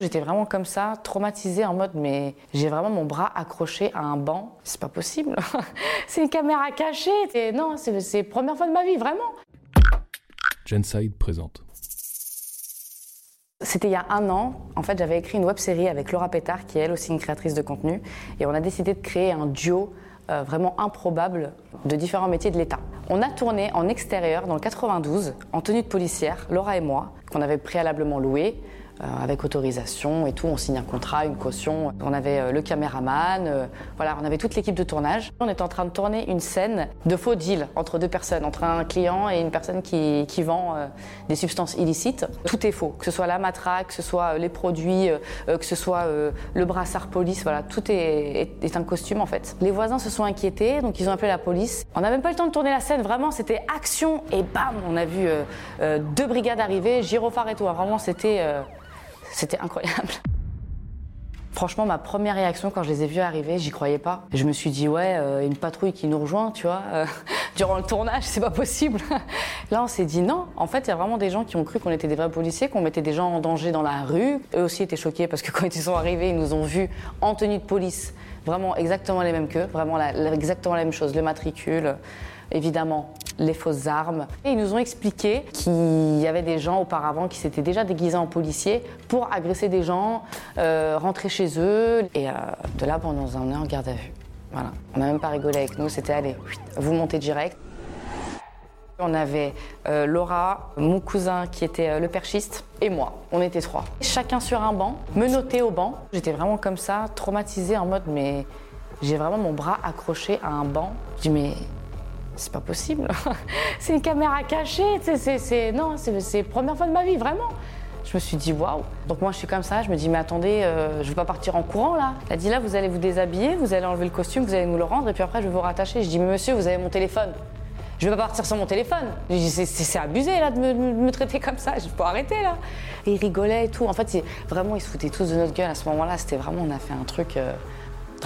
J'étais vraiment comme ça, traumatisée en mode mais j'ai vraiment mon bras accroché à un banc. C'est pas possible. c'est une caméra cachée. Et non, c'est la première fois de ma vie, vraiment. Genside présente. C'était il y a un an. En fait, j'avais écrit une web série avec Laura Pétard, qui est elle aussi une créatrice de contenu. Et on a décidé de créer un duo euh, vraiment improbable de différents métiers de l'État. On a tourné en extérieur dans le 92, en tenue de policière, Laura et moi, qu'on avait préalablement loué. Euh, avec autorisation et tout. On signe un contrat, une caution. On avait euh, le caméraman, euh, voilà, on avait toute l'équipe de tournage. On était en train de tourner une scène de faux deal entre deux personnes, entre un client et une personne qui, qui vend des substances illicites. Tout est faux, que ce soit la matraque, que ce soit les produits, que ce soit le brassard police, voilà, tout est, est, un costume en fait. Les voisins se sont inquiétés, donc ils ont appelé la police. On n'a même pas eu le temps de tourner la scène, vraiment, c'était action et bam, on a vu deux brigades arriver, gyrophare et tout. Vraiment, c'était c'était incroyable. Franchement, ma première réaction quand je les ai vus arriver, j'y croyais pas. Je me suis dit, ouais, euh, une patrouille qui nous rejoint, tu vois, euh, durant le tournage, c'est pas possible. Là, on s'est dit non. En fait, il y a vraiment des gens qui ont cru qu'on était des vrais policiers, qu'on mettait des gens en danger dans la rue. Eux aussi étaient choqués parce que quand ils sont arrivés, ils nous ont vus en tenue de police, vraiment exactement les mêmes qu'eux, vraiment exactement la même chose, le matricule, évidemment les fausses armes. Et ils nous ont expliqué qu'il y avait des gens auparavant qui s'étaient déjà déguisés en policiers pour agresser des gens, euh, rentrer chez eux. Et euh, de là, on nous en garde à vue. On n'a même pas rigolé avec nous, c'était allez, vous montez direct. On avait euh, Laura, mon cousin qui était le perchiste, et moi. On était trois. Chacun sur un banc, menotté au banc. J'étais vraiment comme ça, traumatisée en mode mais j'ai vraiment mon bras accroché à un banc. Je dis mais c'est pas possible. c'est une caméra cachée. C'est, non, c'est, la première fois de ma vie, vraiment. Je me suis dit waouh. Donc moi je suis comme ça, je me dis mais attendez, euh, je veux pas partir en courant là. Elle dit là vous allez vous déshabiller, vous allez enlever le costume, vous allez nous le rendre et puis après je vais vous rattacher. Je dis mais monsieur vous avez mon téléphone. Je vais pas partir sans mon téléphone. C'est, abusé là de me, traiter comme ça, je peux arrêter là. Et ils rigolaient et tout. En fait vraiment ils se foutaient tous de notre gueule à ce moment-là. C'était vraiment on a fait un truc. Euh,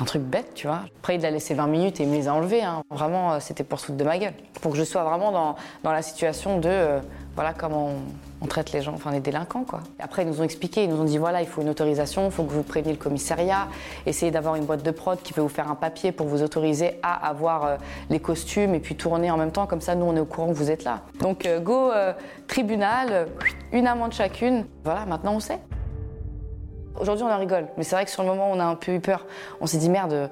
un truc bête, tu vois. Après, il a laissé 20 minutes et il me les a enlevés. Hein. Vraiment, euh, c'était pour foutre de ma gueule. Pour que je sois vraiment dans, dans la situation de, euh, voilà, comment on, traite les gens, enfin les délinquants, quoi. Après, ils nous ont expliqué, ils nous ont dit, voilà, il faut une autorisation, il faut que vous préveniez le commissariat, essayez d'avoir une boîte de prod qui peut vous faire un papier pour vous autoriser à avoir euh, les costumes et puis tourner en même temps, comme ça, nous, on est au courant que vous êtes là. Donc, go, tribunal, une amende chacune. Voilà, maintenant, on sait. Aujourd'hui, on en rigole, mais c'est vrai que sur le moment, on a un peu eu peur. On s'est dit merde,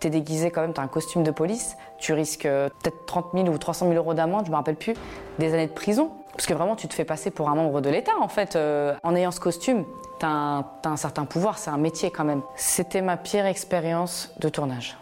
t'es déguisé quand même, t'as un costume de police, tu risques euh, peut-être 30 000 ou 300 000 euros d'amende, je me rappelle plus, des années de prison. Parce que vraiment, tu te fais passer pour un membre de l'État, en fait. Euh, en ayant ce costume, t'as un, certain pouvoir, c'est un métier quand même. C'était ma pire expérience de tournage.